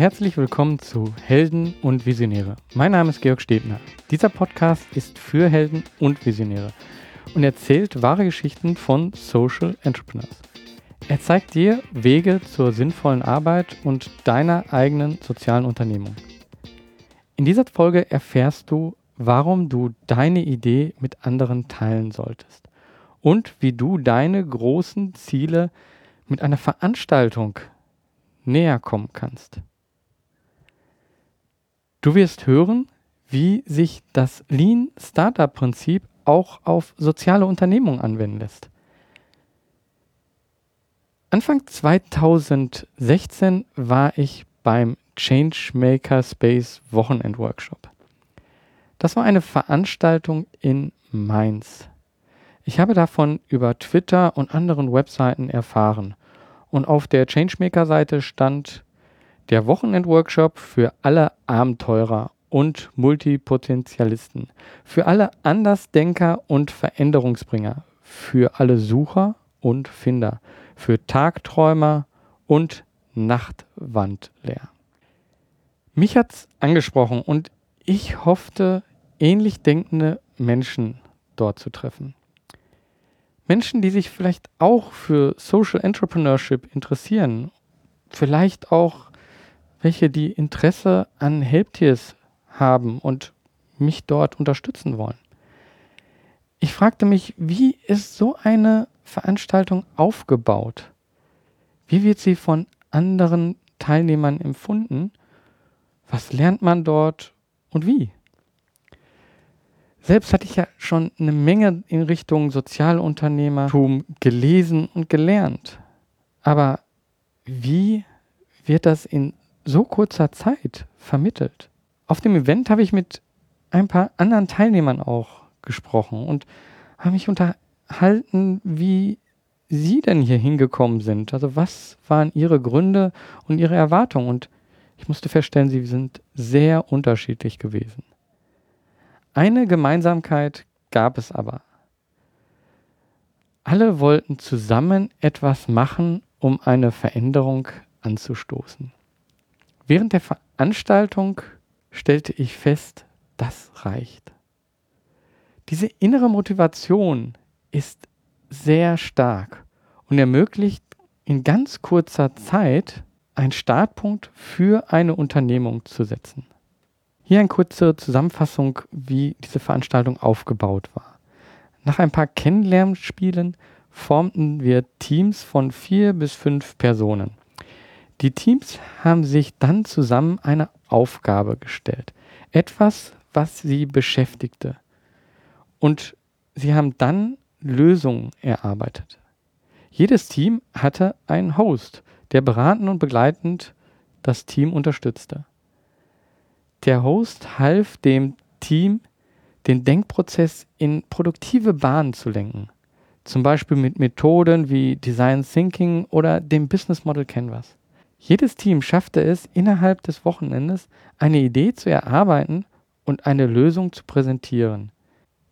herzlich willkommen zu Helden und Visionäre. Mein Name ist Georg Stebner. Dieser Podcast ist für Helden und Visionäre und erzählt wahre Geschichten von Social Entrepreneurs. Er zeigt dir Wege zur sinnvollen Arbeit und deiner eigenen sozialen Unternehmung. In dieser Folge erfährst du, warum du deine Idee mit anderen teilen solltest und wie du deine großen Ziele mit einer Veranstaltung näher kommen kannst. Du wirst hören, wie sich das Lean Startup Prinzip auch auf soziale Unternehmungen anwenden lässt. Anfang 2016 war ich beim Changemaker Space Wochenend Workshop. Das war eine Veranstaltung in Mainz. Ich habe davon über Twitter und anderen Webseiten erfahren und auf der Changemaker-Seite stand der Wochenend-Workshop für alle Abenteurer und Multipotentialisten, für alle Andersdenker und Veränderungsbringer, für alle Sucher und Finder, für Tagträumer und Nachtwandler. Mich hat's angesprochen und ich hoffte, ähnlich denkende Menschen dort zu treffen. Menschen, die sich vielleicht auch für Social Entrepreneurship interessieren, vielleicht auch welche, die Interesse an Helptiers haben und mich dort unterstützen wollen. Ich fragte mich, wie ist so eine Veranstaltung aufgebaut? Wie wird sie von anderen Teilnehmern empfunden? Was lernt man dort und wie? Selbst hatte ich ja schon eine Menge in Richtung Sozialunternehmertum gelesen und gelernt. Aber wie wird das in so kurzer Zeit vermittelt? Auf dem Event habe ich mit ein paar anderen Teilnehmern auch gesprochen und habe mich unterhalten, wie sie denn hier hingekommen sind. Also was waren ihre Gründe und ihre Erwartungen? Und ich musste feststellen, sie sind sehr unterschiedlich gewesen. Eine Gemeinsamkeit gab es aber. Alle wollten zusammen etwas machen, um eine Veränderung anzustoßen. Während der Veranstaltung stellte ich fest, das reicht. Diese innere Motivation ist sehr stark und ermöglicht in ganz kurzer Zeit einen Startpunkt für eine Unternehmung zu setzen. Hier eine kurze Zusammenfassung, wie diese Veranstaltung aufgebaut war. Nach ein paar Kennenlernspielen formten wir Teams von vier bis fünf Personen. Die Teams haben sich dann zusammen eine Aufgabe gestellt. Etwas, was sie beschäftigte. Und sie haben dann Lösungen erarbeitet. Jedes Team hatte einen Host, der beratend und begleitend das Team unterstützte. Der Host half dem Team, den Denkprozess in produktive Bahnen zu lenken. Zum Beispiel mit Methoden wie Design Thinking oder dem Business Model Canvas. Jedes Team schaffte es, innerhalb des Wochenendes eine Idee zu erarbeiten und eine Lösung zu präsentieren.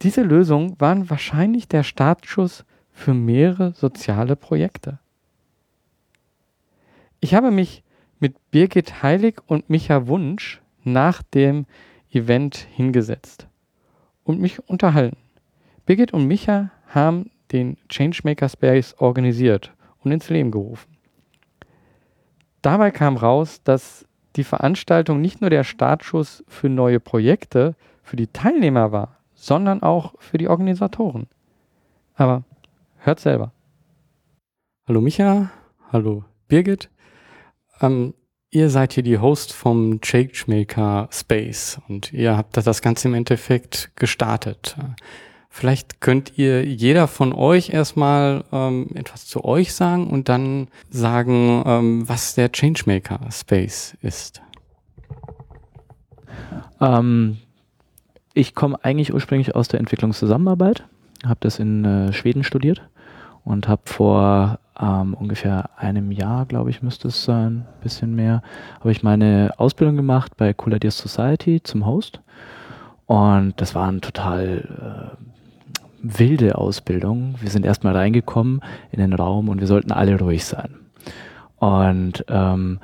Diese Lösungen waren wahrscheinlich der Startschuss für mehrere soziale Projekte. Ich habe mich mit Birgit Heilig und Micha Wunsch nach dem Event hingesetzt und mich unterhalten. Birgit und Micha haben den Changemaker Space organisiert und ins Leben gerufen. Dabei kam raus, dass die Veranstaltung nicht nur der Startschuss für neue Projekte für die Teilnehmer war, sondern auch für die Organisatoren. Aber hört selber. Hallo Micha, hallo Birgit. Ähm, Ihr seid hier die Host vom Changemaker Space und ihr habt das Ganze im Endeffekt gestartet. Vielleicht könnt ihr jeder von euch erstmal ähm, etwas zu euch sagen und dann sagen, ähm, was der Changemaker Space ist. Ähm, ich komme eigentlich ursprünglich aus der Entwicklungszusammenarbeit, habe das in äh, Schweden studiert und habe vor ähm, ungefähr einem Jahr, glaube ich, müsste es sein, bisschen mehr, habe ich meine Ausbildung gemacht bei Cool Ideas Society zum Host. Und das war eine total äh, wilde Ausbildung. Wir sind erstmal reingekommen in den Raum und wir sollten alle ruhig sein. Und ähm,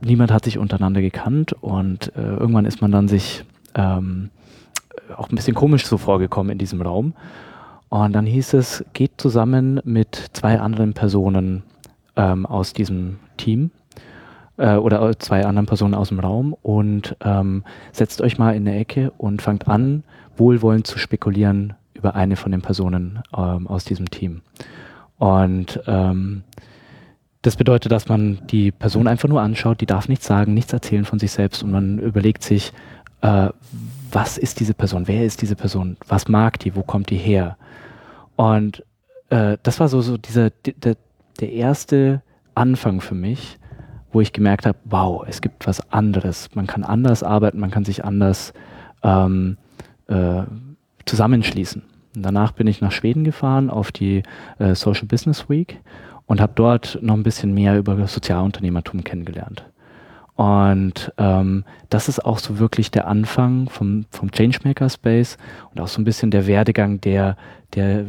niemand hat sich untereinander gekannt und äh, irgendwann ist man dann sich ähm, auch ein bisschen komisch so vorgekommen in diesem Raum. Und dann hieß es, geht zusammen mit zwei anderen Personen ähm, aus diesem Team äh, oder zwei anderen Personen aus dem Raum und ähm, setzt euch mal in eine Ecke und fangt an, wohlwollend zu spekulieren über eine von den Personen ähm, aus diesem Team. Und ähm, das bedeutet, dass man die Person einfach nur anschaut, die darf nichts sagen, nichts erzählen von sich selbst und man überlegt sich, äh, was ist diese Person, wer ist diese Person, was mag die, wo kommt die her. Und äh, das war so, so dieser, der, der erste Anfang für mich, wo ich gemerkt habe, wow, es gibt was anderes. Man kann anders arbeiten, man kann sich anders ähm, äh, zusammenschließen. Und danach bin ich nach Schweden gefahren auf die äh, Social Business Week und habe dort noch ein bisschen mehr über Sozialunternehmertum kennengelernt. Und ähm, das ist auch so wirklich der Anfang vom, vom Changemaker Space und auch so ein bisschen der Werdegang, der, der,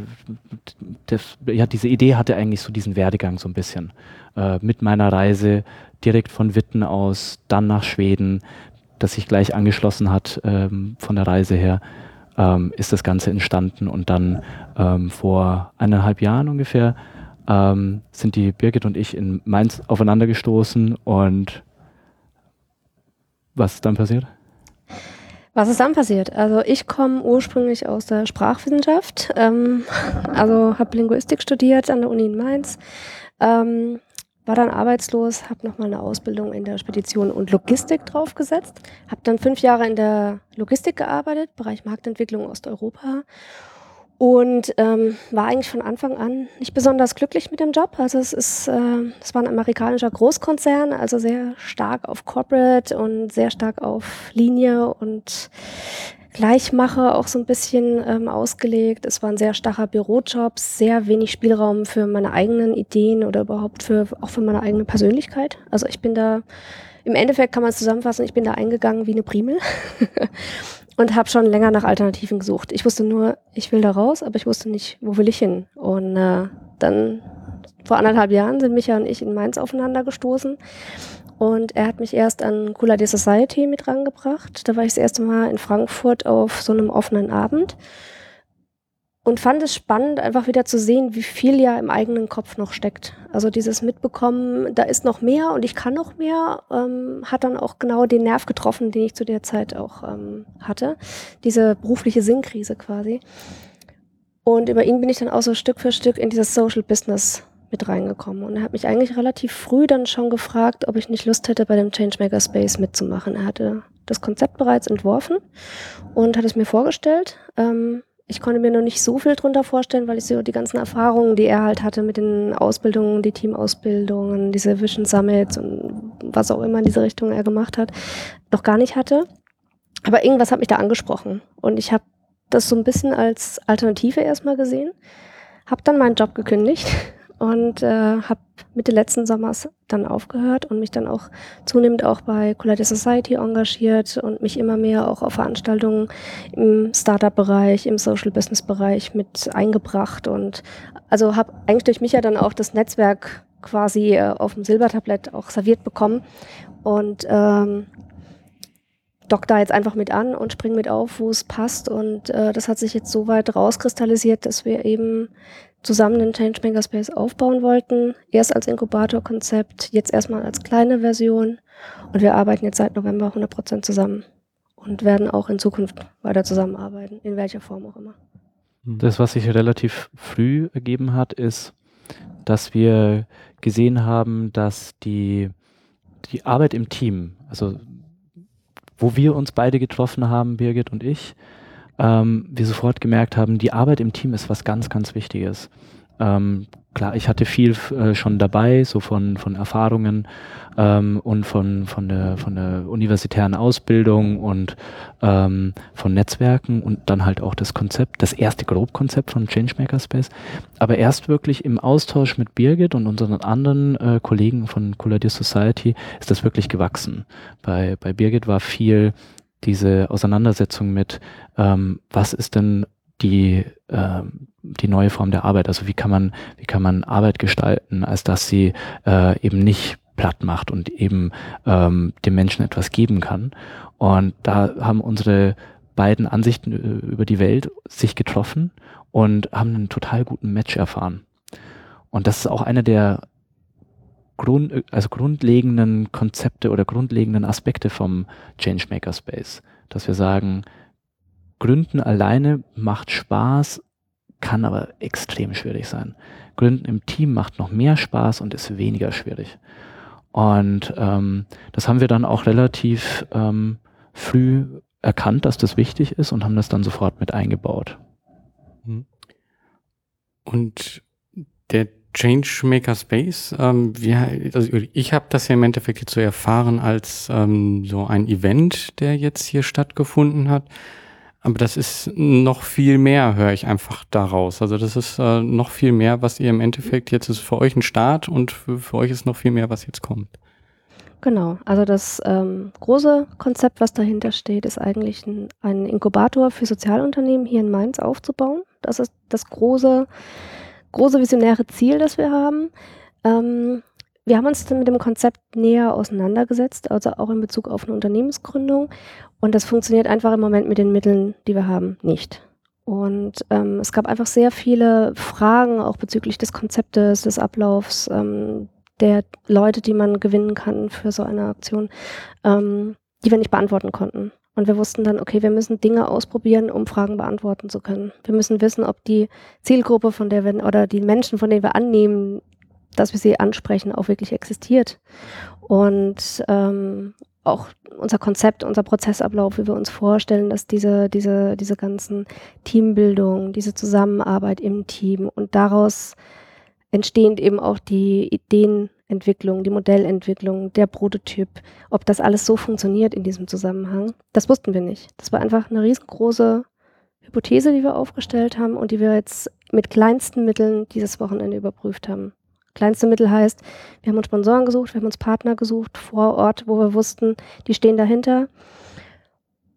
der, ja, diese Idee hatte eigentlich so diesen Werdegang so ein bisschen. Äh, mit meiner Reise direkt von Witten aus, dann nach Schweden, das sich gleich angeschlossen hat ähm, von der Reise her ähm, ist das Ganze entstanden und dann ähm, vor eineinhalb Jahren ungefähr ähm, sind die Birgit und ich in Mainz aufeinander gestoßen und was ist dann passiert? Was ist dann passiert? Also ich komme ursprünglich aus der Sprachwissenschaft, ähm, also habe Linguistik studiert an der Uni in Mainz, ähm, war dann arbeitslos, habe nochmal eine Ausbildung in der Spedition und Logistik draufgesetzt, habe dann fünf Jahre in der Logistik gearbeitet, Bereich Marktentwicklung Osteuropa und ähm, war eigentlich von Anfang an nicht besonders glücklich mit dem Job. Also es ist, äh, es war ein amerikanischer Großkonzern, also sehr stark auf Corporate und sehr stark auf Linie und Gleichmache auch so ein bisschen ähm, ausgelegt. Es war ein sehr starrer Bürojob, sehr wenig Spielraum für meine eigenen Ideen oder überhaupt für auch für meine eigene Persönlichkeit. Also ich bin da im Endeffekt kann man es zusammenfassen, ich bin da eingegangen wie eine Primel und habe schon länger nach Alternativen gesucht. Ich wusste nur, ich will da raus, aber ich wusste nicht, wo will ich hin. Und äh, dann vor anderthalb Jahren sind Micha und ich in Mainz aufeinander gestoßen und er hat mich erst an Cooler Day Society mit rangebracht. Da war ich das erste Mal in Frankfurt auf so einem offenen Abend und fand es spannend, einfach wieder zu sehen, wie viel ja im eigenen Kopf noch steckt. Also dieses Mitbekommen, da ist noch mehr und ich kann noch mehr, ähm, hat dann auch genau den Nerv getroffen, den ich zu der Zeit auch ähm, hatte. Diese berufliche Sinnkrise quasi. Und über ihn bin ich dann auch so Stück für Stück in dieses Social Business mit reingekommen. Und er hat mich eigentlich relativ früh dann schon gefragt, ob ich nicht Lust hätte, bei dem Changemaker Space mitzumachen. Er hatte das Konzept bereits entworfen und hat es mir vorgestellt. Ähm, ich konnte mir noch nicht so viel drunter vorstellen, weil ich so die ganzen Erfahrungen, die er halt hatte mit den Ausbildungen, die Teamausbildungen, diese Vision Summits und was auch immer in diese Richtung er gemacht hat, noch gar nicht hatte. Aber irgendwas hat mich da angesprochen und ich habe das so ein bisschen als Alternative erstmal gesehen, habe dann meinen Job gekündigt und äh, habe Mitte letzten Sommers dann aufgehört und mich dann auch zunehmend auch bei Collide Society engagiert und mich immer mehr auch auf Veranstaltungen im Startup-Bereich, im Social-Business-Bereich mit eingebracht und also habe eigentlich durch mich ja dann auch das Netzwerk quasi äh, auf dem Silbertablett auch serviert bekommen und ähm, dock da jetzt einfach mit an und spring mit auf, wo es passt. Und äh, das hat sich jetzt so weit rauskristallisiert, dass wir eben zusammen den Changemaker Space aufbauen wollten. Erst als Inkubatorkonzept, jetzt erstmal als kleine Version. Und wir arbeiten jetzt seit November 100% zusammen und werden auch in Zukunft weiter zusammenarbeiten, in welcher Form auch immer. Das, was sich relativ früh ergeben hat, ist, dass wir gesehen haben, dass die, die Arbeit im Team, also wo wir uns beide getroffen haben, Birgit und ich, ähm, wir sofort gemerkt haben, die Arbeit im Team ist was ganz, ganz Wichtiges. Ähm, klar, ich hatte viel äh, schon dabei, so von, von Erfahrungen ähm, und von, von, der, von der universitären Ausbildung und ähm, von Netzwerken und dann halt auch das Konzept, das erste Grobkonzept von Changemaker Space. Aber erst wirklich im Austausch mit Birgit und unseren anderen äh, Kollegen von Collider Society ist das wirklich gewachsen. Bei, bei Birgit war viel diese Auseinandersetzung mit, ähm, was ist denn die, ähm, die neue Form der Arbeit? Also wie kann man, wie kann man Arbeit gestalten, als dass sie äh, eben nicht platt macht und eben ähm, dem Menschen etwas geben kann. Und da haben unsere beiden Ansichten äh, über die Welt sich getroffen und haben einen total guten Match erfahren. Und das ist auch einer der Grund, also grundlegenden Konzepte oder grundlegenden Aspekte vom Changemaker Space, dass wir sagen, Gründen alleine macht Spaß, kann aber extrem schwierig sein. Gründen im Team macht noch mehr Spaß und ist weniger schwierig. Und ähm, das haben wir dann auch relativ ähm, früh erkannt, dass das wichtig ist und haben das dann sofort mit eingebaut. Mhm. Und Changemaker Space, ähm, wir, also ich habe das ja im Endeffekt jetzt so erfahren als ähm, so ein Event, der jetzt hier stattgefunden hat. Aber das ist noch viel mehr, höre ich einfach daraus. Also das ist äh, noch viel mehr, was ihr im Endeffekt jetzt ist für euch ein Start und für, für euch ist noch viel mehr, was jetzt kommt. Genau, also das ähm, große Konzept, was dahinter steht, ist eigentlich ein, ein Inkubator für Sozialunternehmen hier in Mainz aufzubauen. Das ist das große, große visionäre Ziel, das wir haben. Ähm, wir haben uns dann mit dem Konzept näher auseinandergesetzt, also auch in Bezug auf eine Unternehmensgründung. Und das funktioniert einfach im Moment mit den Mitteln, die wir haben, nicht. Und ähm, es gab einfach sehr viele Fragen, auch bezüglich des Konzeptes, des Ablaufs, ähm, der Leute, die man gewinnen kann für so eine Aktion, ähm, die wir nicht beantworten konnten. Und wir wussten dann, okay, wir müssen Dinge ausprobieren, um Fragen beantworten zu können. Wir müssen wissen, ob die Zielgruppe, von der wir oder die Menschen, von denen wir annehmen, dass wir sie ansprechen, auch wirklich existiert. Und ähm, auch unser Konzept, unser Prozessablauf, wie wir uns vorstellen, dass diese, diese, diese ganzen Teambildung, diese Zusammenarbeit im Team und daraus entstehend eben auch die Ideenentwicklung, die Modellentwicklung, der Prototyp, ob das alles so funktioniert in diesem Zusammenhang, das wussten wir nicht. Das war einfach eine riesengroße Hypothese, die wir aufgestellt haben und die wir jetzt mit kleinsten Mitteln dieses Wochenende überprüft haben. Kleinste Mittel heißt, wir haben uns Sponsoren gesucht, wir haben uns Partner gesucht vor Ort, wo wir wussten, die stehen dahinter.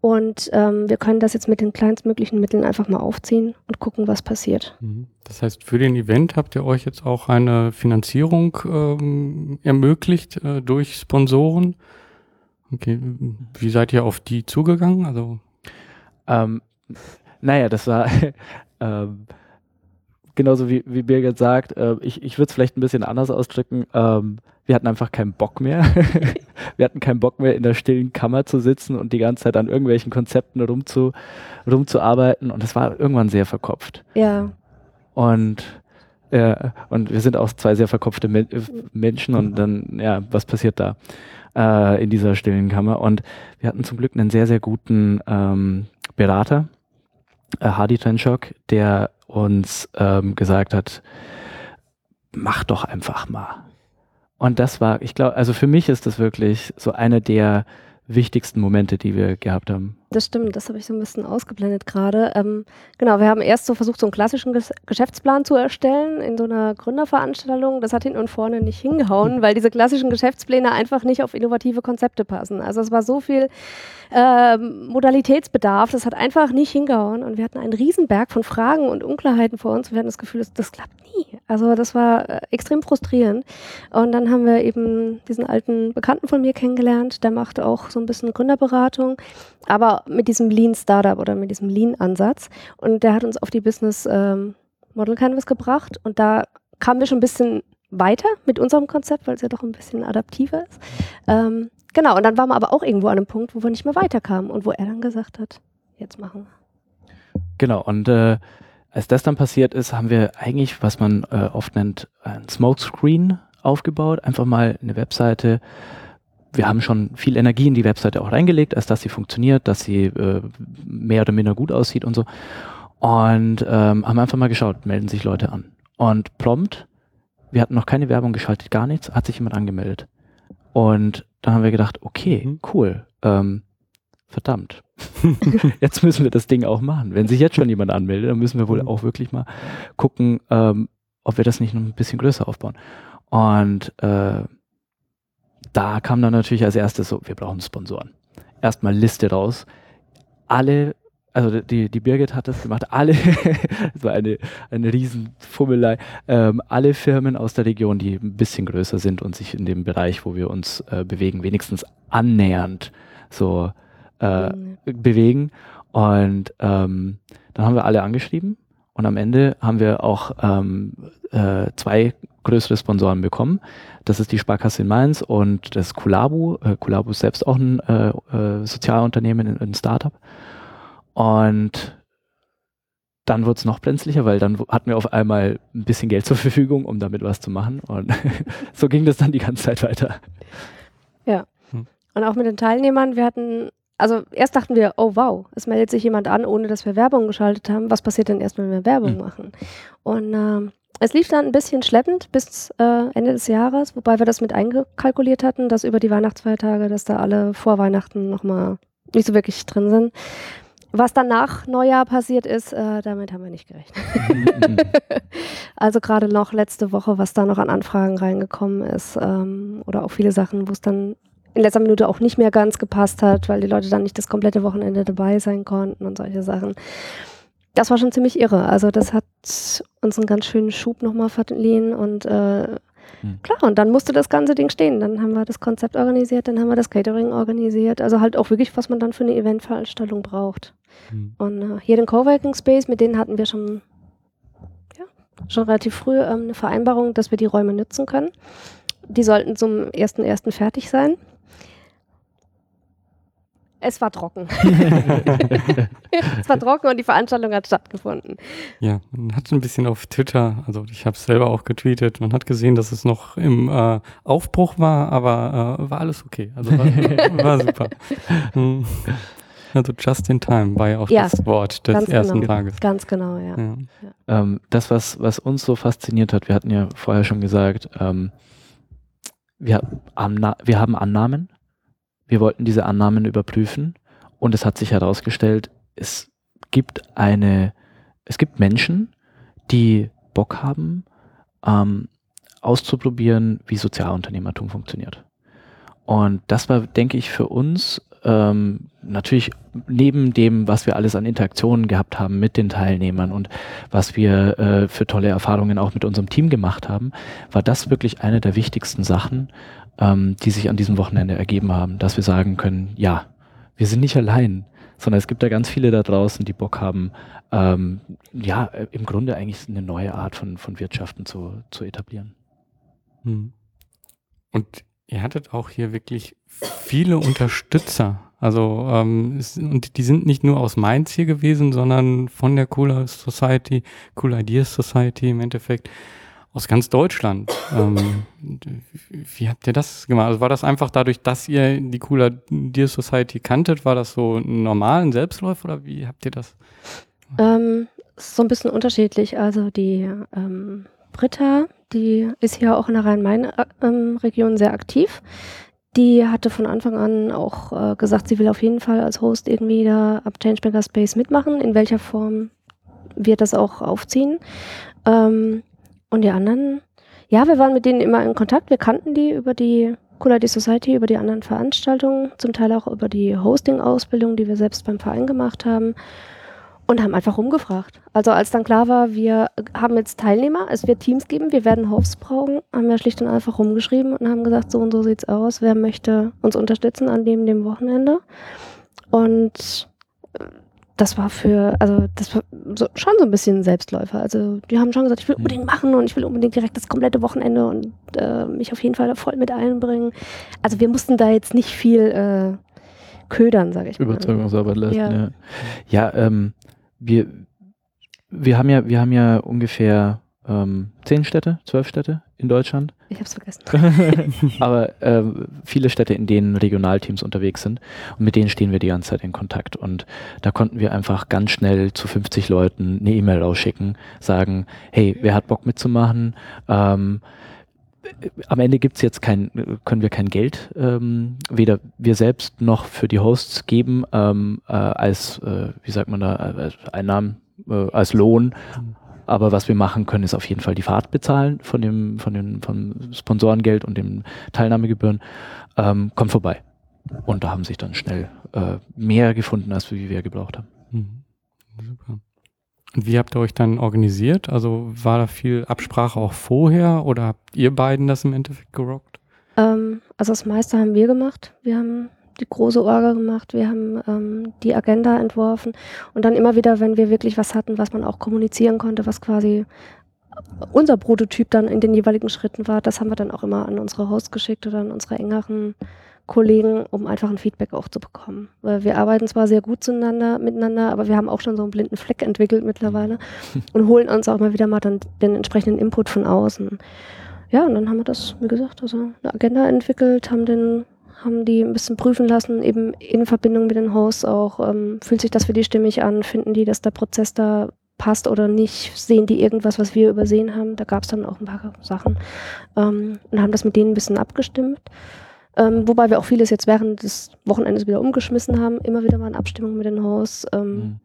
Und ähm, wir können das jetzt mit den kleinstmöglichen Mitteln einfach mal aufziehen und gucken, was passiert. Mhm. Das heißt, für den Event habt ihr euch jetzt auch eine Finanzierung ähm, ermöglicht äh, durch Sponsoren. Okay, wie seid ihr auf die zugegangen? Also ähm, naja, das war ähm, genauso wie, wie Birgit sagt, äh, ich, ich würde es vielleicht ein bisschen anders ausdrücken. Ähm, wir hatten einfach keinen Bock mehr. wir hatten keinen Bock mehr, in der stillen Kammer zu sitzen und die ganze Zeit an irgendwelchen Konzepten rumzu, rumzuarbeiten. Und das war irgendwann sehr verkopft. Ja. Und äh, und wir sind auch zwei sehr verkopfte Men Menschen und dann, ja, was passiert da äh, in dieser stillen Kammer? Und wir hatten zum Glück einen sehr, sehr guten ähm, Berater, äh, Hardy Trenchok, der uns ähm, gesagt hat, mach doch einfach mal. Und das war, ich glaube, also für mich ist das wirklich so eine der wichtigsten Momente, die wir gehabt haben. Das stimmt, das habe ich so ein bisschen ausgeblendet gerade. Ähm, genau, wir haben erst so versucht, so einen klassischen Ges Geschäftsplan zu erstellen in so einer Gründerveranstaltung. Das hat hinten und vorne nicht hingehauen, weil diese klassischen Geschäftspläne einfach nicht auf innovative Konzepte passen. Also es war so viel äh, Modalitätsbedarf, das hat einfach nicht hingehauen und wir hatten einen Riesenberg von Fragen und Unklarheiten vor uns. Wir hatten das Gefühl, das, das klappt nie. Also das war äh, extrem frustrierend. Und dann haben wir eben diesen alten Bekannten von mir kennengelernt, der macht auch so ein bisschen Gründerberatung, aber mit diesem Lean Startup oder mit diesem Lean Ansatz. Und der hat uns auf die Business ähm, Model Canvas gebracht und da kamen wir schon ein bisschen weiter mit unserem Konzept, weil es ja doch ein bisschen adaptiver ist. Ähm, genau, und dann waren wir aber auch irgendwo an einem Punkt, wo wir nicht mehr weiterkamen und wo er dann gesagt hat, jetzt machen wir. Genau, und äh, als das dann passiert ist, haben wir eigentlich, was man äh, oft nennt, ein Smokescreen aufgebaut, einfach mal eine Webseite wir haben schon viel Energie in die Webseite auch reingelegt, als dass sie funktioniert, dass sie äh, mehr oder minder gut aussieht und so. Und ähm, haben einfach mal geschaut, melden sich Leute an. Und prompt, wir hatten noch keine Werbung geschaltet, gar nichts, hat sich jemand angemeldet. Und dann haben wir gedacht, okay, mhm. cool, ähm, verdammt. jetzt müssen wir das Ding auch machen. Wenn sich jetzt schon jemand anmeldet, dann müssen wir wohl mhm. auch wirklich mal gucken, ähm, ob wir das nicht noch ein bisschen größer aufbauen. Und äh, da kam dann natürlich als erstes so, wir brauchen Sponsoren. Erstmal Liste raus. Alle, also die, die Birgit hat das gemacht, alle, war eine, eine Riesenfummelei, ähm, alle Firmen aus der Region, die ein bisschen größer sind und sich in dem Bereich, wo wir uns äh, bewegen, wenigstens annähernd so äh, mhm. bewegen. Und ähm, dann haben wir alle angeschrieben und am Ende haben wir auch ähm, äh, zwei größere Sponsoren bekommen. Das ist die Sparkasse in Mainz und das Kulabu. Äh, Kulabu ist selbst auch ein äh, äh, Sozialunternehmen, ein Startup. Und dann wurde es noch brenzlicher, weil dann hatten wir auf einmal ein bisschen Geld zur Verfügung, um damit was zu machen. Und so ging das dann die ganze Zeit weiter. Ja. Hm. Und auch mit den Teilnehmern, wir hatten, also erst dachten wir, oh wow, es meldet sich jemand an, ohne dass wir Werbung geschaltet haben. Was passiert denn erst, wenn wir Werbung hm. machen? Und äh, es lief dann ein bisschen schleppend bis äh, Ende des Jahres, wobei wir das mit eingekalkuliert hatten, dass über die Weihnachtsfeiertage, dass da alle vor Weihnachten nochmal nicht so wirklich drin sind. Was dann nach Neujahr passiert ist, äh, damit haben wir nicht gerechnet. also gerade noch letzte Woche, was da noch an Anfragen reingekommen ist ähm, oder auch viele Sachen, wo es dann in letzter Minute auch nicht mehr ganz gepasst hat, weil die Leute dann nicht das komplette Wochenende dabei sein konnten und solche Sachen. Das war schon ziemlich irre. Also das hat uns einen ganz schönen Schub nochmal verliehen und äh, hm. Klar, und dann musste das ganze Ding stehen. Dann haben wir das Konzept organisiert, dann haben wir das Catering organisiert. Also halt auch wirklich, was man dann für eine Eventveranstaltung braucht. Mhm. Und äh, hier den Coworking Space, mit denen hatten wir schon, ja, schon relativ früh ähm, eine Vereinbarung, dass wir die Räume nutzen können. Die sollten zum 1.1. fertig sein. Es war trocken. es war trocken und die Veranstaltung hat stattgefunden. Ja, man hat ein bisschen auf Twitter, also ich habe es selber auch getweetet, man hat gesehen, dass es noch im äh, Aufbruch war, aber äh, war alles okay. Also war, war super. Hm. Also just in time war ja auch ja, das Wort des ersten genau. Tages. Ganz genau, ja. ja. Ähm, das, was, was uns so fasziniert hat, wir hatten ja vorher schon gesagt, ähm, wir, wir haben Annahmen, wir wollten diese Annahmen überprüfen und es hat sich herausgestellt, es gibt eine, es gibt Menschen, die Bock haben, ähm, auszuprobieren, wie Sozialunternehmertum funktioniert. Und das war, denke ich, für uns ähm, natürlich neben dem, was wir alles an Interaktionen gehabt haben mit den Teilnehmern und was wir äh, für tolle Erfahrungen auch mit unserem Team gemacht haben, war das wirklich eine der wichtigsten Sachen, ähm, die sich an diesem Wochenende ergeben haben, dass wir sagen können, ja, wir sind nicht allein, sondern es gibt da ganz viele da draußen, die Bock haben, ähm, ja, im Grunde eigentlich eine neue Art von, von Wirtschaften zu, zu etablieren. Hm. Und ihr hattet auch hier wirklich viele Unterstützer. Also ähm, es, und die sind nicht nur aus Mainz hier gewesen, sondern von der Cooler Society, Cool Ideas Society im Endeffekt aus ganz Deutschland. Ähm, wie habt ihr das gemacht? Also war das einfach dadurch, dass ihr die Cooler Ideas Society kanntet, war das so ein normalen Selbstläufer oder wie habt ihr das? Ähm, so ein bisschen unterschiedlich. Also die ähm, Britta, die ist hier auch in der Rhein-Main-Region sehr aktiv. Die hatte von Anfang an auch äh, gesagt, sie will auf jeden Fall als Host irgendwie da ab Changemaker Space mitmachen. In welcher Form wird das auch aufziehen? Ähm, und die anderen, ja, wir waren mit denen immer in Kontakt. Wir kannten die über die Cool ID Society, über die anderen Veranstaltungen, zum Teil auch über die Hosting-Ausbildung, die wir selbst beim Verein gemacht haben und haben einfach rumgefragt. Also als dann klar war, wir haben jetzt Teilnehmer, es wird Teams geben, wir werden Hosts brauchen, haben wir schlicht und einfach rumgeschrieben und haben gesagt, so und so sieht's aus, wer möchte uns unterstützen an dem, dem Wochenende. Und äh, das war für, also das war so, schon so ein bisschen Selbstläufer. Also die haben schon gesagt, ich will unbedingt machen und ich will unbedingt direkt das komplette Wochenende und äh, mich auf jeden Fall da voll mit einbringen. Also wir mussten da jetzt nicht viel äh, ködern, sage ich mal. Überzeugungsarbeit leisten, ja. Ja, ja ähm, wir, wir haben ja, wir haben ja ungefähr ähm, zehn Städte, zwölf Städte in Deutschland. Ich hab's vergessen. Aber äh, viele Städte, in denen Regionalteams unterwegs sind und mit denen stehen wir die ganze Zeit in Kontakt. Und da konnten wir einfach ganz schnell zu 50 Leuten eine E-Mail rausschicken, sagen, hey, wer hat Bock mitzumachen? Ähm, am Ende gibt's jetzt kein, können wir kein Geld ähm, weder wir selbst noch für die Hosts geben ähm, äh, als, äh, wie sagt man da, als Einnahmen, äh, als Lohn. Aber was wir machen können, ist auf jeden Fall die Fahrt bezahlen von dem, von dem, vom Sponsorengeld und den Teilnahmegebühren. Ähm, kommt vorbei. Und da haben sich dann schnell äh, mehr gefunden, als wie wir gebraucht haben. Mhm. Super. Und wie habt ihr euch dann organisiert? Also war da viel Absprache auch vorher oder habt ihr beiden das im Endeffekt gerockt? Ähm, also das meiste haben wir gemacht. Wir haben die große Orga gemacht, wir haben ähm, die Agenda entworfen und dann immer wieder, wenn wir wirklich was hatten, was man auch kommunizieren konnte, was quasi unser Prototyp dann in den jeweiligen Schritten war, das haben wir dann auch immer an unsere Hosts geschickt oder an unsere engeren Kollegen, um einfach ein Feedback auch zu bekommen. Weil wir arbeiten zwar sehr gut zueinander, miteinander, aber wir haben auch schon so einen blinden Fleck entwickelt mittlerweile und holen uns auch mal wieder mal dann den entsprechenden Input von außen. Ja, und dann haben wir das, wie gesagt, also eine Agenda entwickelt, haben den haben die ein bisschen prüfen lassen, eben in Verbindung mit den Hosts auch, ähm, fühlt sich das für die stimmig an, finden die, dass der Prozess da passt oder nicht, sehen die irgendwas, was wir übersehen haben. Da gab es dann auch ein paar Sachen ähm, und haben das mit denen ein bisschen abgestimmt. Ähm, wobei wir auch vieles jetzt während des Wochenendes wieder umgeschmissen haben, immer wieder mal in Abstimmung mit den Hosts. Ähm, mhm.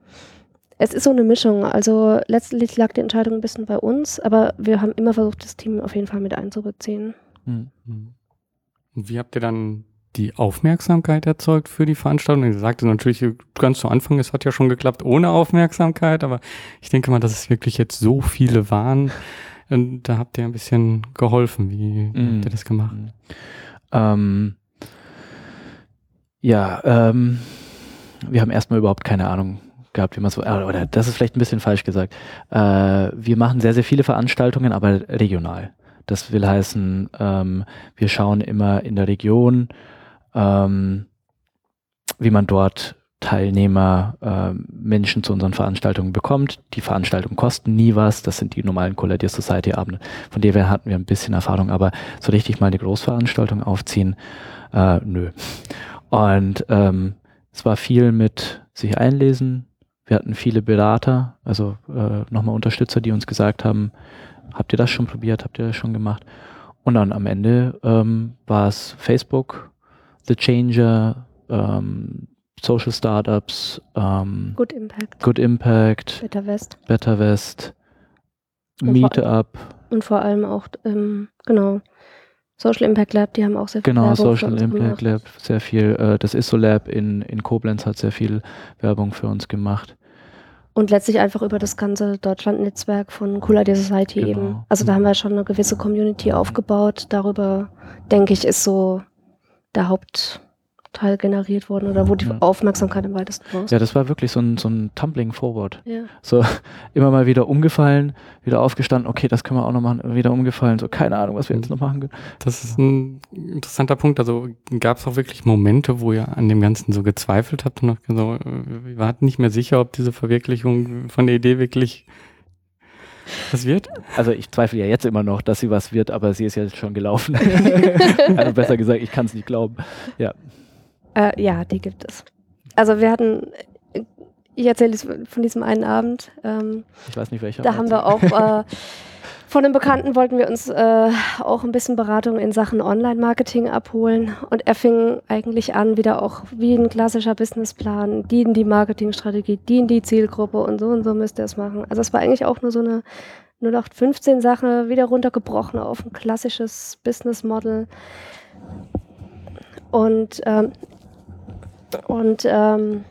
Es ist so eine Mischung. Also letztlich lag die Entscheidung ein bisschen bei uns, aber wir haben immer versucht, das Team auf jeden Fall mit einzubeziehen. Mhm. Und wie habt ihr dann die Aufmerksamkeit erzeugt für die Veranstaltung? Ich sagte natürlich ganz zu Anfang, es hat ja schon geklappt ohne Aufmerksamkeit, aber ich denke mal, dass es wirklich jetzt so viele waren. Und da habt ihr ein bisschen geholfen. Wie mhm. habt ihr das gemacht? Mhm. Ähm, ja, ähm, wir haben erstmal überhaupt keine Ahnung gehabt, wie man so, äh, oder das ist vielleicht ein bisschen falsch gesagt. Äh, wir machen sehr, sehr viele Veranstaltungen, aber regional. Das will heißen, ähm, wir schauen immer in der Region, ähm, wie man dort Teilnehmer, äh, Menschen zu unseren Veranstaltungen bekommt. Die Veranstaltungen kosten nie was. Das sind die normalen Collider Society Abende. Von der hatten wir ein bisschen Erfahrung, aber so richtig mal eine Großveranstaltung aufziehen, äh, nö. Und ähm, es war viel mit sich einlesen. Wir hatten viele Berater, also äh, nochmal Unterstützer, die uns gesagt haben, habt ihr das schon probiert, habt ihr das schon gemacht? Und dann am Ende ähm, war es Facebook, The Changer, ähm, Social Startups, ähm, Good Impact, Good Impact, Better West, Better West, Meetup. Und vor allem auch, ähm, genau, Social Impact Lab, die haben auch sehr viel Genau, Werbung Social Impact gemacht. Lab, sehr viel. Äh, das ISO Lab in, in Koblenz hat sehr viel Werbung für uns gemacht. Und letztlich einfach über das ganze Deutschland-Netzwerk von Cool Idea Society genau. eben. Also da haben wir schon eine gewisse Community aufgebaut. Darüber, denke ich, ist so der Haupt, Teil generiert worden oder wo die ja. Aufmerksamkeit am weitesten war. Ja, das war wirklich so ein, so ein Tumbling Forward. Ja. So immer mal wieder umgefallen, wieder aufgestanden, okay, das können wir auch noch machen, wieder umgefallen, so keine Ahnung, was wir jetzt noch machen können. Das ist ein interessanter Punkt. Also gab es auch wirklich Momente, wo ihr an dem Ganzen so gezweifelt habt und noch so, wir warten nicht mehr sicher, ob diese Verwirklichung von der Idee wirklich was wird? Also ich zweifle ja jetzt immer noch, dass sie was wird, aber sie ist ja schon gelaufen. also besser gesagt, ich kann es nicht glauben. Ja. Äh, ja, die gibt es. Also wir hatten, ich erzähle von diesem einen Abend. Ähm, ich weiß nicht welcher. Da haben wir auch äh, von einem Bekannten wollten wir uns äh, auch ein bisschen Beratung in Sachen Online-Marketing abholen. Und er fing eigentlich an, wieder auch wie ein klassischer Businessplan, die in die Marketingstrategie, die in die Zielgruppe und so und so müsst ihr es machen. Also es war eigentlich auch nur so eine 0815 Sache, wieder runtergebrochen auf ein klassisches Business Model. Und ähm, und ähm,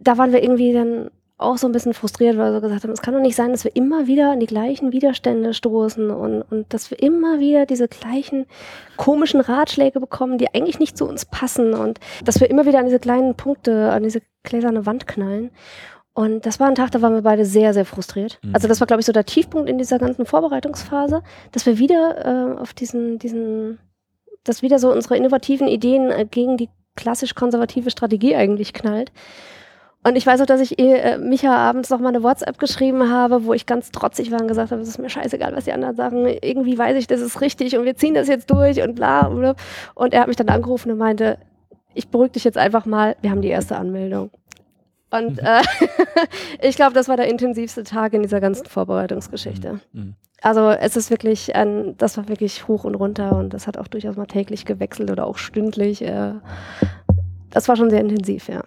da waren wir irgendwie dann auch so ein bisschen frustriert, weil wir gesagt haben, es kann doch nicht sein, dass wir immer wieder an die gleichen Widerstände stoßen und, und dass wir immer wieder diese gleichen komischen Ratschläge bekommen, die eigentlich nicht zu uns passen und dass wir immer wieder an diese kleinen Punkte, an diese gläserne Wand knallen. Und das war ein Tag, da waren wir beide sehr, sehr frustriert. Mhm. Also das war, glaube ich, so der Tiefpunkt in dieser ganzen Vorbereitungsphase, dass wir wieder äh, auf diesen, diesen, dass wieder so unsere innovativen Ideen äh, gegen die klassisch konservative Strategie eigentlich knallt. Und ich weiß auch, dass ich äh, Micha abends noch mal eine WhatsApp geschrieben habe, wo ich ganz trotzig war und gesagt habe, es ist mir scheißegal, was die anderen sagen. Irgendwie weiß ich, das ist richtig und wir ziehen das jetzt durch und bla, bla. Und er hat mich dann angerufen und meinte, ich beruhige dich jetzt einfach mal, wir haben die erste Anmeldung. Und mhm. äh, ich glaube, das war der intensivste Tag in dieser ganzen Vorbereitungsgeschichte. Mhm. mhm. Also es ist wirklich, ein, das war wirklich hoch und runter und das hat auch durchaus mal täglich gewechselt oder auch stündlich. Äh, das war schon sehr intensiv, ja.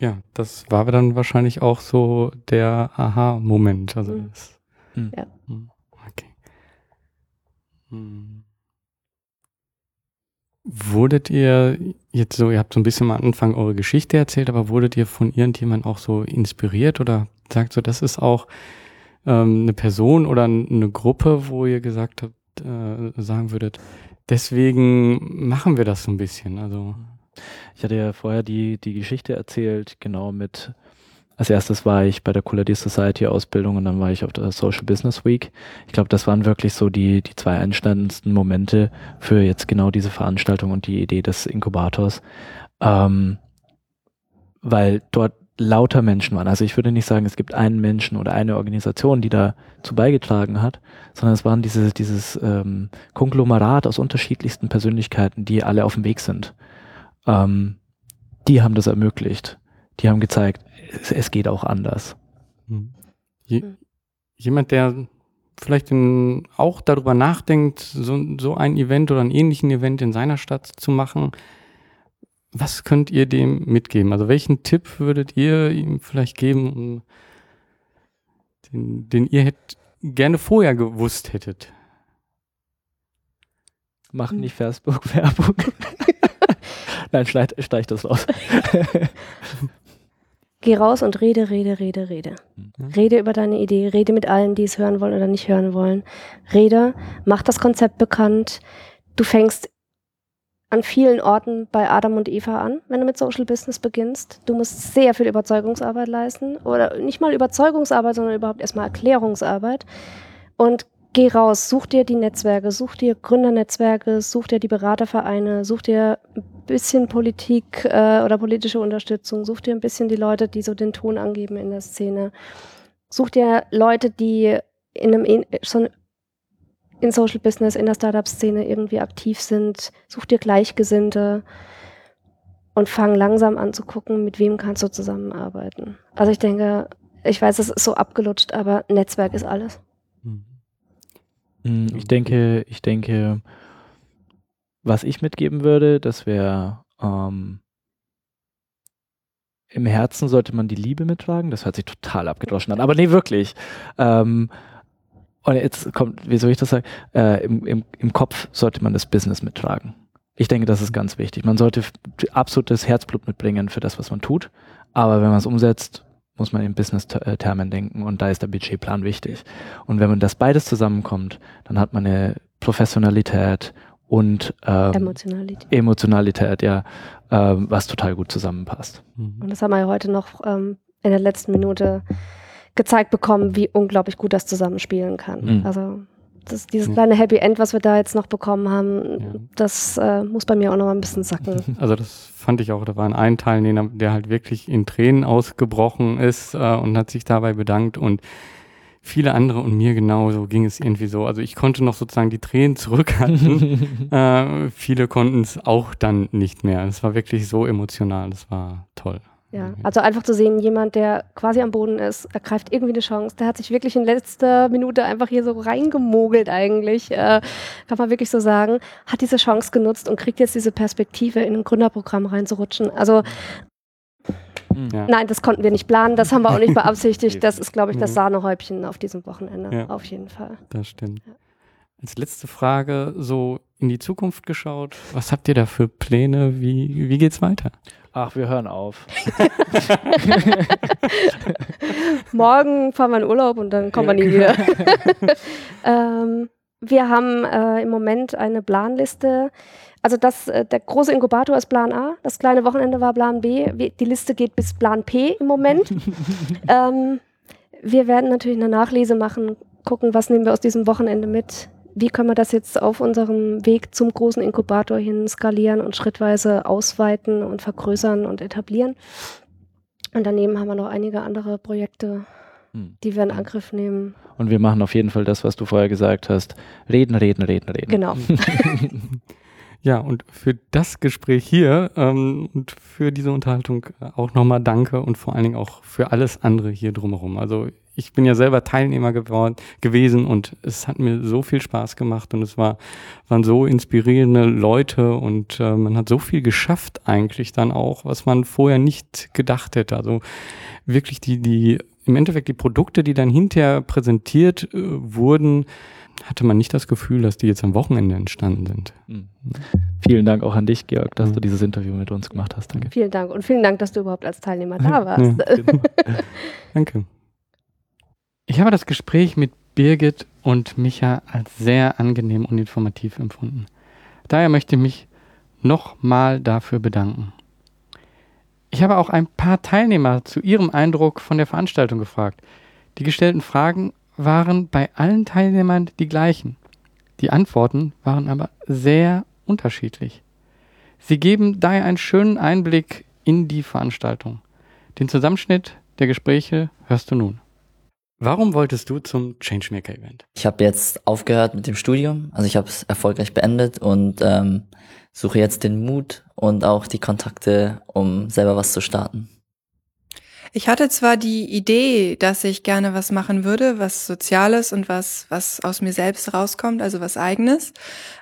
Ja, das war dann wahrscheinlich auch so der Aha-Moment. Also mhm. das, mhm. ja. Okay. Mhm. Wurdet ihr jetzt so, ihr habt so ein bisschen am Anfang eure Geschichte erzählt, aber wurdet ihr von irgendjemandem auch so inspiriert oder sagt so, das ist auch ähm, eine Person oder eine Gruppe, wo ihr gesagt habt, äh, sagen würdet, deswegen machen wir das so ein bisschen. Also ich hatte ja vorher die, die Geschichte erzählt, genau mit als erstes war ich bei der Coolidee Society Ausbildung und dann war ich auf der Social Business Week. Ich glaube, das waren wirklich so die, die zwei einstandendsten Momente für jetzt genau diese Veranstaltung und die Idee des Inkubators. Ähm, weil dort lauter Menschen waren. Also ich würde nicht sagen, es gibt einen Menschen oder eine Organisation, die dazu beigetragen hat, sondern es waren diese, dieses ähm, Konglomerat aus unterschiedlichsten Persönlichkeiten, die alle auf dem Weg sind. Ähm, die haben das ermöglicht. Die haben gezeigt, es, es geht auch anders. Hm. Je, jemand, der vielleicht in, auch darüber nachdenkt, so, so ein Event oder einen ähnlichen Event in seiner Stadt zu machen, was könnt ihr dem mitgeben? Also welchen Tipp würdet ihr ihm vielleicht geben, den, den ihr hätt, gerne vorher gewusst hättet? Mach nicht Facebook-Werbung. Nein, streich, streich das raus. Geh raus und rede, rede, rede, rede. Mhm. Rede über deine Idee, rede mit allen, die es hören wollen oder nicht hören wollen. Rede, mach das Konzept bekannt. Du fängst an vielen Orten bei Adam und Eva an, wenn du mit Social Business beginnst. Du musst sehr viel Überzeugungsarbeit leisten oder nicht mal Überzeugungsarbeit, sondern überhaupt erstmal Erklärungsarbeit. Und geh raus, such dir die Netzwerke, such dir Gründernetzwerke, such dir die Beratervereine, such dir ein bisschen Politik äh, oder politische Unterstützung, such dir ein bisschen die Leute, die so den Ton angeben in der Szene. Such dir Leute, die in einem schon in Social Business, in der Startup-Szene irgendwie aktiv sind. Such dir Gleichgesinnte und fang langsam an zu gucken, mit wem kannst du zusammenarbeiten. Also ich denke, ich weiß, es ist so abgelutscht, aber Netzwerk ist alles. Mhm. Ich denke, ich denke, was ich mitgeben würde, das wäre ähm, im Herzen sollte man die Liebe mittragen. Das hört sich total abgedroschen an, aber nee, wirklich. Ähm, und jetzt kommt, wie soll ich das sagen? Äh, im, im, Im Kopf sollte man das Business mittragen. Ich denke, das ist ganz wichtig. Man sollte absolutes Herzblut mitbringen für das, was man tut. Aber wenn man es umsetzt, muss man in Business-Termen denken und da ist der Budgetplan wichtig. Und wenn man das beides zusammenkommt, dann hat man eine Professionalität und ähm, Emotionalität. Emotionalität, ja, ähm, was total gut zusammenpasst. Mhm. Und das haben wir ja heute noch ähm, in der letzten Minute gezeigt bekommen, wie unglaublich gut das zusammenspielen kann. Mhm. Also das, dieses kleine Happy End, was wir da jetzt noch bekommen haben, ja. das äh, muss bei mir auch noch mal ein bisschen sacken. Also das fand ich auch, da war ein Teilnehmer, der halt wirklich in Tränen ausgebrochen ist äh, und hat sich dabei bedankt und viele andere und mir genauso ging es irgendwie so. Also ich konnte noch sozusagen die Tränen zurückhalten. äh, viele konnten es auch dann nicht mehr. Es war wirklich so emotional, das war toll. Ja, also einfach zu sehen, jemand, der quasi am Boden ist, ergreift irgendwie eine Chance. Der hat sich wirklich in letzter Minute einfach hier so reingemogelt eigentlich, äh, kann man wirklich so sagen, hat diese Chance genutzt und kriegt jetzt diese Perspektive, in ein Gründerprogramm reinzurutschen. Also hm. ja. Nein, das konnten wir nicht planen, das haben wir auch nicht beabsichtigt. Das ist, glaube ich, das mhm. Sahnehäubchen auf diesem Wochenende, ja. auf jeden Fall. Das stimmt. Ja. Als letzte Frage, so in die Zukunft geschaut, was habt ihr da für Pläne? Wie, wie geht's weiter? Ach, wir hören auf. Morgen fahren wir in Urlaub und dann kommen wir nie wieder. ähm, wir haben äh, im Moment eine Planliste. Also das, äh, der große Inkubator ist Plan A, das kleine Wochenende war Plan B. Die Liste geht bis Plan P im Moment. ähm, wir werden natürlich eine Nachlese machen, gucken, was nehmen wir aus diesem Wochenende mit wie können wir das jetzt auf unserem Weg zum großen Inkubator hin skalieren und schrittweise ausweiten und vergrößern und etablieren. Und daneben haben wir noch einige andere Projekte, hm. die wir in Angriff nehmen. Und wir machen auf jeden Fall das, was du vorher gesagt hast. Reden, reden, reden, reden. Genau. ja, und für das Gespräch hier ähm, und für diese Unterhaltung auch nochmal danke und vor allen Dingen auch für alles andere hier drumherum. Also ich bin ja selber Teilnehmer geworden, gewesen und es hat mir so viel Spaß gemacht und es war, waren so inspirierende Leute und äh, man hat so viel geschafft eigentlich dann auch, was man vorher nicht gedacht hätte. Also wirklich die, die, im Endeffekt die Produkte, die dann hinterher präsentiert äh, wurden, hatte man nicht das Gefühl, dass die jetzt am Wochenende entstanden sind. Mhm. Vielen Dank auch an dich, Georg, dass du dieses Interview mit uns gemacht hast. Danke. Vielen Dank und vielen Dank, dass du überhaupt als Teilnehmer da warst. Ja, genau. Danke. Ich habe das Gespräch mit Birgit und Micha als sehr angenehm und informativ empfunden. Daher möchte ich mich nochmal dafür bedanken. Ich habe auch ein paar Teilnehmer zu ihrem Eindruck von der Veranstaltung gefragt. Die gestellten Fragen waren bei allen Teilnehmern die gleichen. Die Antworten waren aber sehr unterschiedlich. Sie geben daher einen schönen Einblick in die Veranstaltung. Den Zusammenschnitt der Gespräche hörst du nun. Warum wolltest du zum Changemaker-Event? Ich habe jetzt aufgehört mit dem Studium, also ich habe es erfolgreich beendet und ähm, suche jetzt den Mut und auch die Kontakte, um selber was zu starten. Ich hatte zwar die Idee, dass ich gerne was machen würde, was Soziales und was, was aus mir selbst rauskommt, also was Eigenes.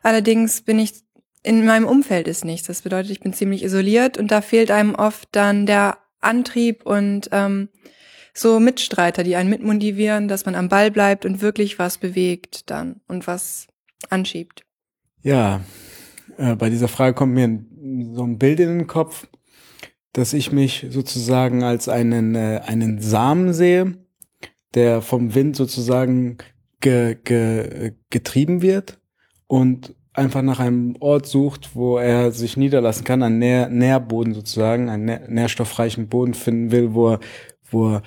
Allerdings bin ich in meinem Umfeld ist nichts. Das bedeutet, ich bin ziemlich isoliert und da fehlt einem oft dann der Antrieb und ähm, so Mitstreiter, die einen mitmotivieren, dass man am Ball bleibt und wirklich was bewegt dann und was anschiebt. Ja, äh, bei dieser Frage kommt mir so ein Bild in den Kopf, dass ich mich sozusagen als einen, äh, einen Samen sehe, der vom Wind sozusagen ge, ge, getrieben wird und einfach nach einem Ort sucht, wo er sich niederlassen kann, einen Nähr, Nährboden sozusagen, einen nährstoffreichen Boden finden will, wo er, wo er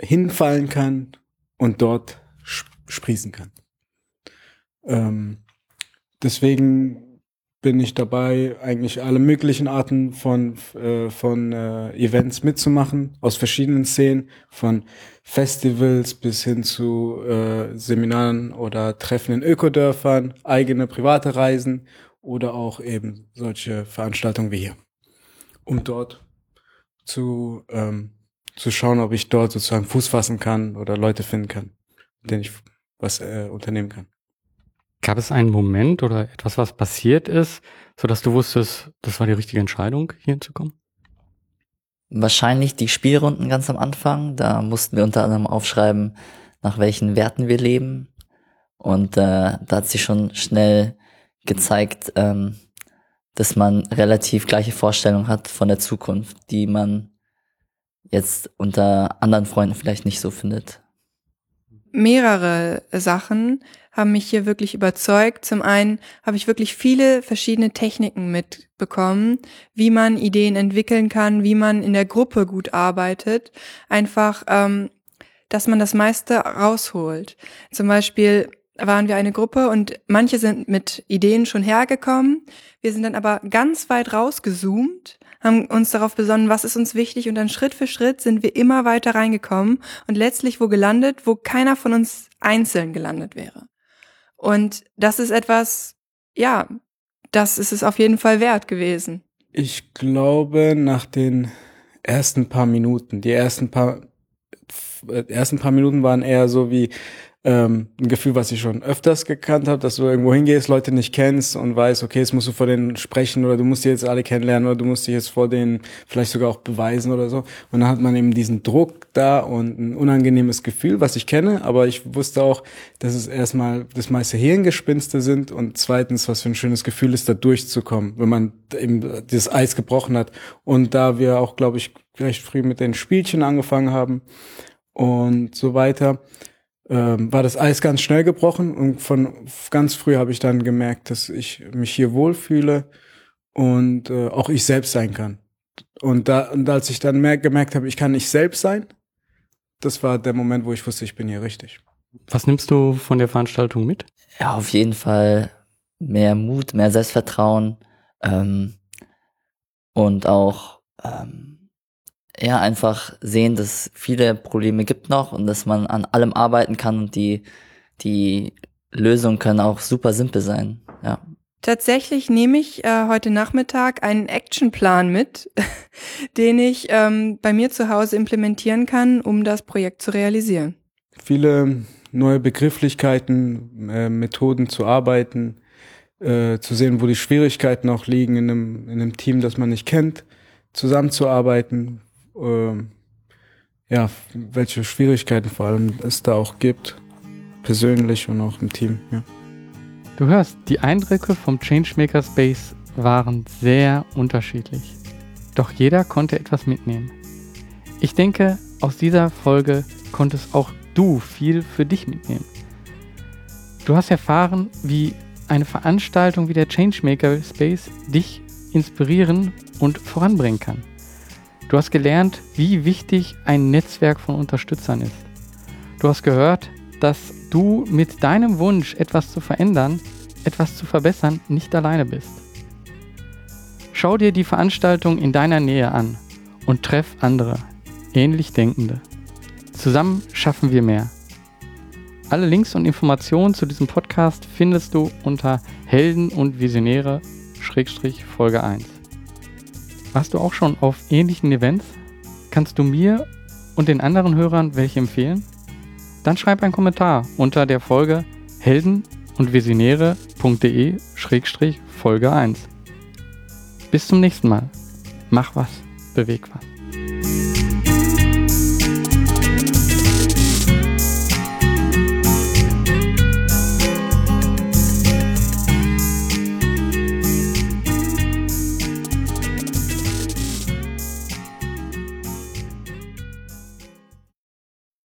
hinfallen kann und dort sprießen kann. Ähm, deswegen bin ich dabei, eigentlich alle möglichen Arten von, äh, von äh, Events mitzumachen, aus verschiedenen Szenen, von Festivals bis hin zu äh, Seminaren oder Treffen in Ökodörfern, eigene private Reisen oder auch eben solche Veranstaltungen wie hier, um dort zu, ähm, zu schauen, ob ich dort sozusagen Fuß fassen kann oder Leute finden kann, mit denen ich was äh, unternehmen kann. Gab es einen Moment oder etwas, was passiert ist, sodass du wusstest, das war die richtige Entscheidung, hier hinzukommen? Wahrscheinlich die Spielrunden ganz am Anfang. Da mussten wir unter anderem aufschreiben, nach welchen Werten wir leben. Und äh, da hat sich schon schnell gezeigt, ähm, dass man relativ gleiche Vorstellungen hat von der Zukunft, die man jetzt unter anderen Freunden vielleicht nicht so findet. Mehrere Sachen haben mich hier wirklich überzeugt. Zum einen habe ich wirklich viele verschiedene Techniken mitbekommen, wie man Ideen entwickeln kann, wie man in der Gruppe gut arbeitet. Einfach, ähm, dass man das meiste rausholt. Zum Beispiel waren wir eine Gruppe und manche sind mit Ideen schon hergekommen. Wir sind dann aber ganz weit rausgezoomt, haben uns darauf besonnen, was ist uns wichtig und dann Schritt für Schritt sind wir immer weiter reingekommen und letztlich wo gelandet, wo keiner von uns einzeln gelandet wäre. Und das ist etwas, ja, das ist es auf jeden Fall wert gewesen. Ich glaube, nach den ersten paar Minuten, die ersten paar, äh, ersten paar Minuten waren eher so wie, ähm, ein Gefühl, was ich schon öfters gekannt habe, dass du irgendwo hingehst, Leute nicht kennst und weißt, okay, jetzt musst du vor denen sprechen oder du musst die jetzt alle kennenlernen oder du musst dich jetzt vor denen vielleicht sogar auch beweisen oder so. Und dann hat man eben diesen Druck da und ein unangenehmes Gefühl, was ich kenne, aber ich wusste auch, dass es erstmal das meiste Hirngespinste sind und zweitens, was für ein schönes Gefühl ist, da durchzukommen, wenn man eben dieses Eis gebrochen hat. Und da wir auch, glaube ich, recht früh mit den Spielchen angefangen haben und so weiter, ähm, war das Eis ganz schnell gebrochen und von ganz früh habe ich dann gemerkt, dass ich mich hier wohlfühle und äh, auch ich selbst sein kann. Und da und als ich dann mehr gemerkt habe, ich kann nicht selbst sein, das war der Moment, wo ich wusste, ich bin hier richtig. Was nimmst du von der Veranstaltung mit? Ja, auf jeden Fall mehr Mut, mehr Selbstvertrauen ähm, und auch ähm, ja, einfach sehen, dass viele Probleme gibt noch und dass man an allem arbeiten kann und die, die Lösungen können auch super simpel sein, ja. Tatsächlich nehme ich äh, heute Nachmittag einen Actionplan mit, den ich ähm, bei mir zu Hause implementieren kann, um das Projekt zu realisieren. Viele neue Begrifflichkeiten, äh, Methoden zu arbeiten, äh, zu sehen, wo die Schwierigkeiten auch liegen in einem, in einem Team, das man nicht kennt, zusammenzuarbeiten, äh, ja, welche Schwierigkeiten vor allem es da auch gibt. persönlich und auch im Team. Ja. Du hörst, die Eindrücke vom Changemaker Space waren sehr unterschiedlich. Doch jeder konnte etwas mitnehmen. Ich denke, aus dieser Folge konntest auch du viel für dich mitnehmen. Du hast erfahren, wie eine Veranstaltung wie der Changemaker Space dich inspirieren und voranbringen kann. Du hast gelernt, wie wichtig ein Netzwerk von Unterstützern ist. Du hast gehört, dass du mit deinem Wunsch, etwas zu verändern, etwas zu verbessern, nicht alleine bist. Schau dir die Veranstaltung in deiner Nähe an und treff andere, ähnlich Denkende. Zusammen schaffen wir mehr. Alle Links und Informationen zu diesem Podcast findest du unter Helden und Visionäre Folge 1. Warst du auch schon auf ähnlichen Events? Kannst du mir und den anderen Hörern welche empfehlen? Dann schreib einen Kommentar unter der Folge helden und visionäre.de-folge 1. Bis zum nächsten Mal. Mach was, beweg was.